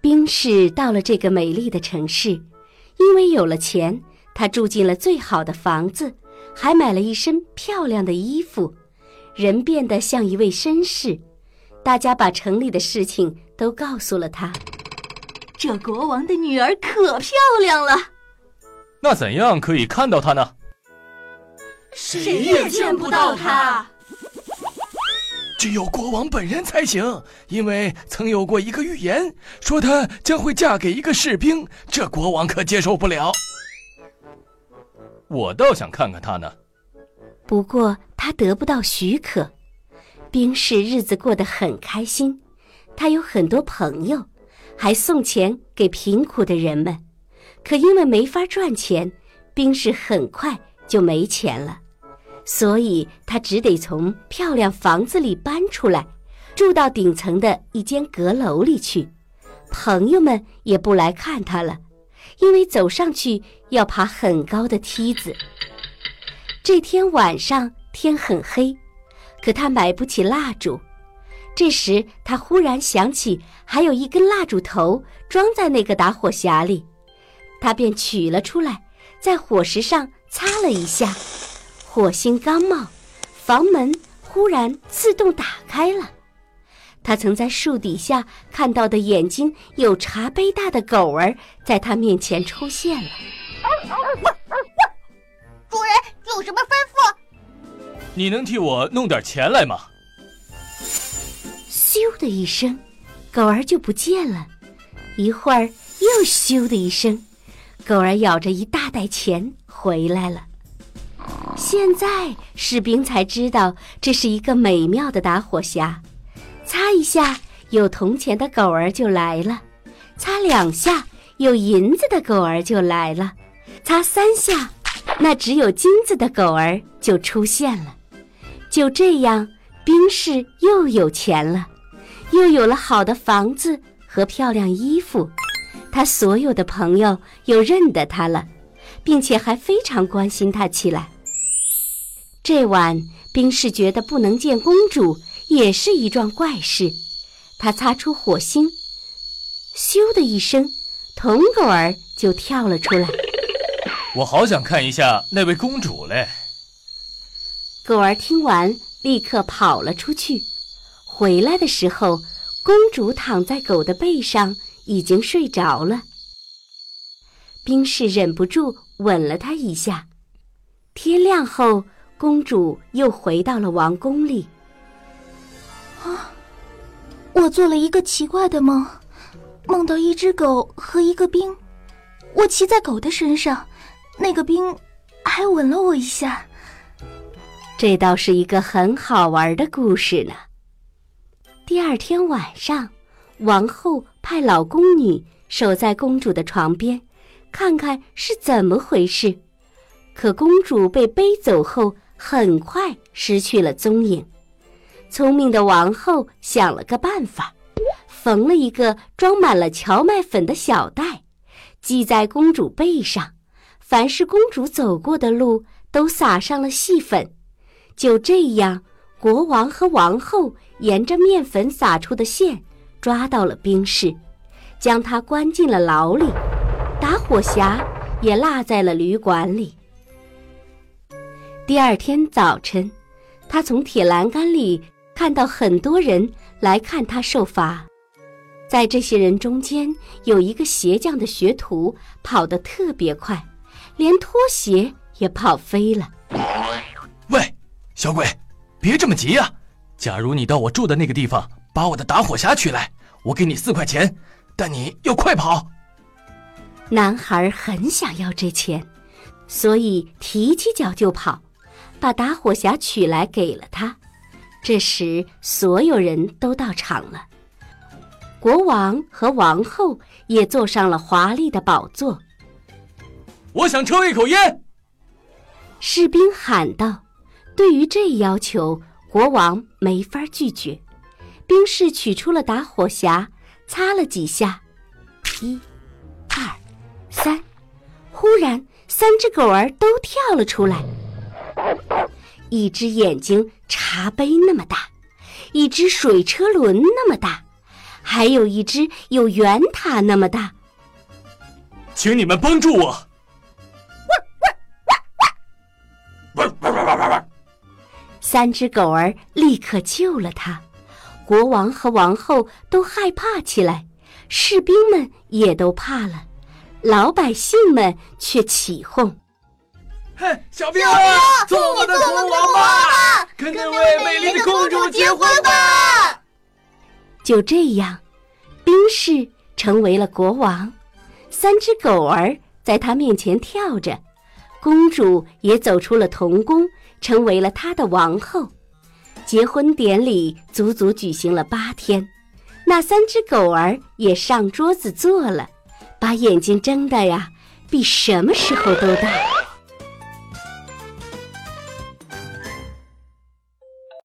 冰室到了这个美丽的城市，因为有了钱，他住进了最好的房子，还买了一身漂亮的衣服，人变得像一位绅士。大家把城里的事情都告诉了他。这国王的女儿可漂亮了。那怎样可以看到她呢？谁也见不到她。只有国王本人才行，因为曾有过一个预言，说她将会嫁给一个士兵，这国王可接受不了。我倒想看看她呢，不过他得不到许可。兵士日子过得很开心，他有很多朋友，还送钱给贫苦的人们。可因为没法赚钱，兵士很快就没钱了。所以他只得从漂亮房子里搬出来，住到顶层的一间阁楼里去。朋友们也不来看他了，因为走上去要爬很高的梯子。这天晚上天很黑，可他买不起蜡烛。这时他忽然想起还有一根蜡烛头装在那个打火匣里，他便取了出来，在火石上擦了一下。火星刚冒，房门忽然自动打开了。他曾在树底下看到的眼睛有茶杯大的狗儿，在他面前出现了。主人有什么吩咐？你能替我弄点钱来吗？咻的一声，狗儿就不见了。一会儿又咻的一声，狗儿咬着一大袋钱回来了。现在士兵才知道这是一个美妙的打火匣，擦一下有铜钱的狗儿就来了，擦两下有银子的狗儿就来了，擦三下那只有金子的狗儿就出现了。就这样，兵士又有钱了，又有了好的房子和漂亮衣服，他所有的朋友又认得他了，并且还非常关心他起来。这晚，冰士觉得不能见公主也是一桩怪事。他擦出火星，咻的一声，铜狗儿就跳了出来。我好想看一下那位公主嘞！狗儿听完，立刻跑了出去。回来的时候，公主躺在狗的背上，已经睡着了。冰士忍不住吻了她一下。天亮后。公主又回到了王宫里。啊，我做了一个奇怪的梦，梦到一只狗和一个兵，我骑在狗的身上，那个兵还吻了我一下。这倒是一个很好玩的故事呢。第二天晚上，王后派老宫女守在公主的床边，看看是怎么回事。可公主被背走后。很快失去了踪影。聪明的王后想了个办法，缝了一个装满了荞麦粉的小袋，系在公主背上。凡是公主走过的路，都撒上了细粉。就这样，国王和王后沿着面粉撒出的线，抓到了兵士，将他关进了牢里。打火匣也落在了旅馆里。第二天早晨，他从铁栏杆里看到很多人来看他受罚。在这些人中间，有一个鞋匠的学徒，跑得特别快，连拖鞋也跑飞了。喂，小鬼，别这么急呀！假如你到我住的那个地方，把我的打火匣取来，我给你四块钱，但你要快跑。男孩很想要这钱，所以提起脚就跑。把打火匣取来给了他，这时所有人都到场了。国王和王后也坐上了华丽的宝座。我想抽一口烟。士兵喊道：“对于这要求，国王没法拒绝。”兵士取出了打火匣，擦了几下，一、二、三，忽然，三只狗儿都跳了出来。一只眼睛茶杯那么大，一只水车轮那么大，还有一只有圆塔那么大。请你们帮助我！三只狗儿立刻救了他，国王和王后都害怕起来，士兵们也都怕了，老百姓们却起哄：“嘿，小兵啊，做我们的国王吧，跟那位美丽的公主结婚吧！”就这样，兵士成为了国王，三只狗儿在他面前跳着，公主也走出了童宫。成为了他的王后，结婚典礼足足举行了八天，那三只狗儿也上桌子坐了，把眼睛睁的呀，比什么时候都大。